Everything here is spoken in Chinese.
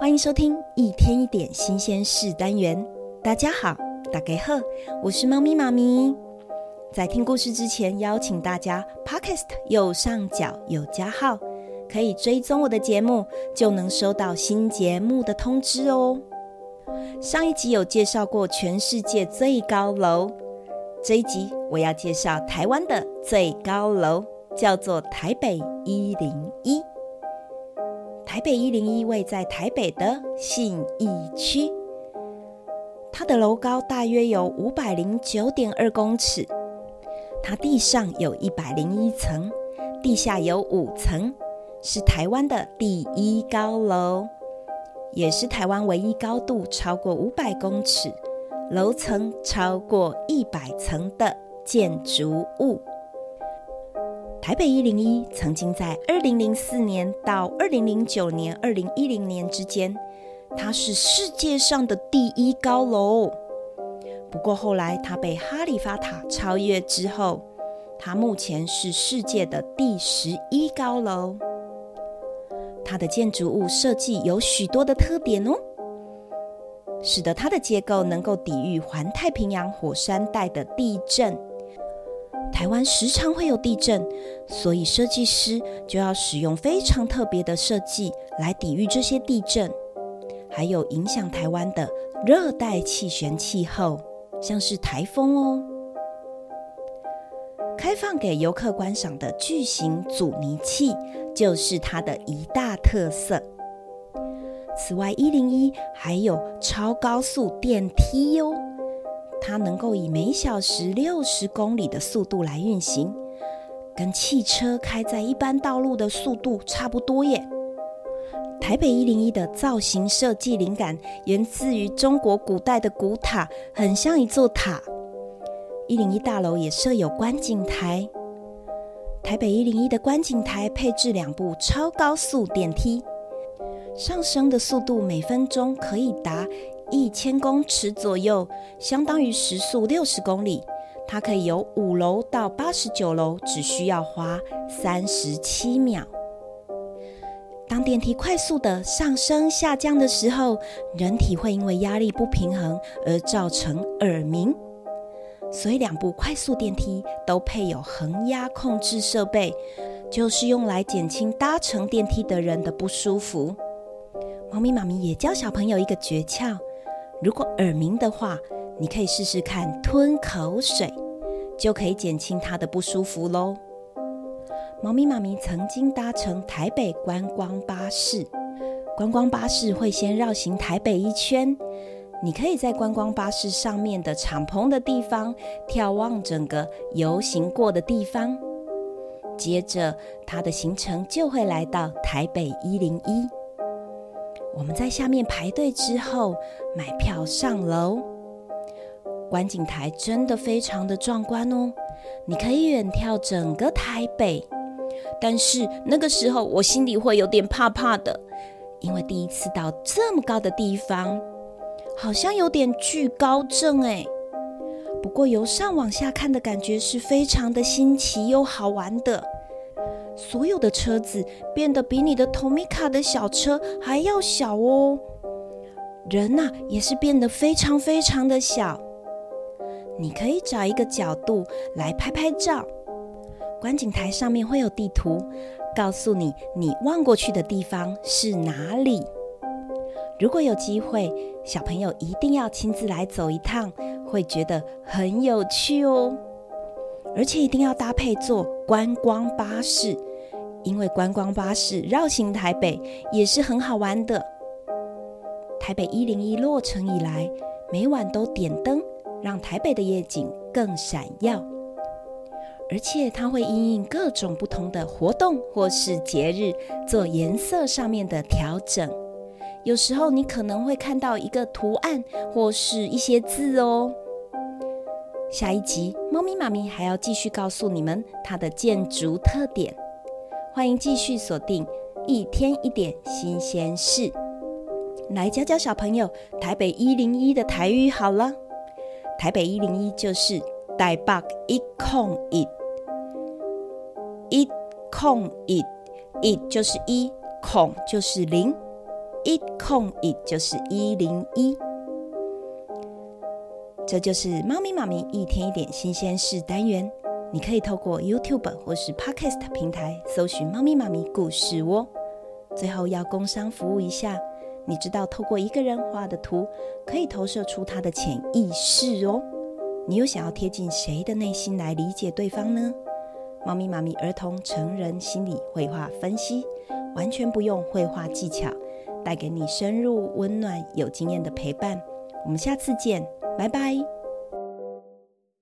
欢迎收听一天一点新鲜事单元。大家好，大家好，我是猫咪妈咪。在听故事之前，邀请大家 Podcast 右上角有加号，可以追踪我的节目，就能收到新节目的通知哦。上一集有介绍过全世界最高楼，这一集我要介绍台湾的最高楼，叫做台北一零一。台北一零一位在台北的信义区，它的楼高大约有五百零九点二公尺，它地上有一百零一层，地下有五层，是台湾的第一高楼，也是台湾唯一高度超过五百公尺、楼层超过一百层的建筑物。台北一零一曾经在二零零四年到二零零九年、二零一零年之间，它是世界上的第一高楼。不过后来它被哈利法塔超越之后，它目前是世界的第十一高楼。它的建筑物设计有许多的特点哦，使得它的结构能够抵御环太平洋火山带的地震。台湾时常会有地震，所以设计师就要使用非常特别的设计来抵御这些地震。还有影响台湾的热带气旋气候，像是台风哦。开放给游客观赏的巨型阻尼器就是它的一大特色。此外，一零一还有超高速电梯哟。它能够以每小时六十公里的速度来运行，跟汽车开在一般道路的速度差不多耶。台北一零一的造型设计灵感源自于中国古代的古塔，很像一座塔。一零一大楼也设有观景台。台北一零一的观景台配置两部超高速电梯，上升的速度每分钟可以达。一千公尺左右，相当于时速六十公里。它可以由五楼到八十九楼，只需要花三十七秒。当电梯快速的上升下降的时候，人体会因为压力不平衡而造成耳鸣，所以两部快速电梯都配有恒压控制设备，就是用来减轻搭乘电梯的人的不舒服。猫咪妈咪也教小朋友一个诀窍。如果耳鸣的话，你可以试试看吞口水，就可以减轻它的不舒服喽。猫咪妈咪曾经搭乘台北观光巴士，观光巴士会先绕行台北一圈，你可以在观光巴士上面的敞篷的地方眺望整个游行过的地方，接着它的行程就会来到台北一零一。我们在下面排队之后买票上楼，观景台真的非常的壮观哦！你可以远眺整个台北，但是那个时候我心里会有点怕怕的，因为第一次到这么高的地方，好像有点惧高症哎。不过由上往下看的感觉是非常的新奇又好玩的。所有的车子变得比你的 Tomica 的小车还要小哦，人呐也是变得非常非常的小。你可以找一个角度来拍拍照。观景台上面会有地图，告诉你你望过去的地方是哪里。如果有机会，小朋友一定要亲自来走一趟，会觉得很有趣哦。而且一定要搭配坐观光巴士。因为观光巴士绕行台北也是很好玩的。台北一零一落成以来，每晚都点灯，让台北的夜景更闪耀。而且它会因应各种不同的活动或是节日，做颜色上面的调整。有时候你可能会看到一个图案或是一些字哦。下一集，猫咪妈咪还要继续告诉你们它的建筑特点。欢迎继续锁定一天一点新鲜事，来教教小朋友台北一零一的台语好了。台北一零一就是台北一空一，一空一，一就是一，空就是零，一空一就是一零一。这就是猫咪妈咪一天一点新鲜事单元。你可以透过 YouTube 或是 Podcast 平台搜寻“猫咪妈咪故事窝”。最后要工商服务一下，你知道透过一个人画的图，可以投射出他的潜意识哦。你又想要贴近谁的内心来理解对方呢？猫咪妈咪儿童成人心理绘画分析，完全不用绘画技巧，带给你深入、温暖、有经验的陪伴。我们下次见，拜拜。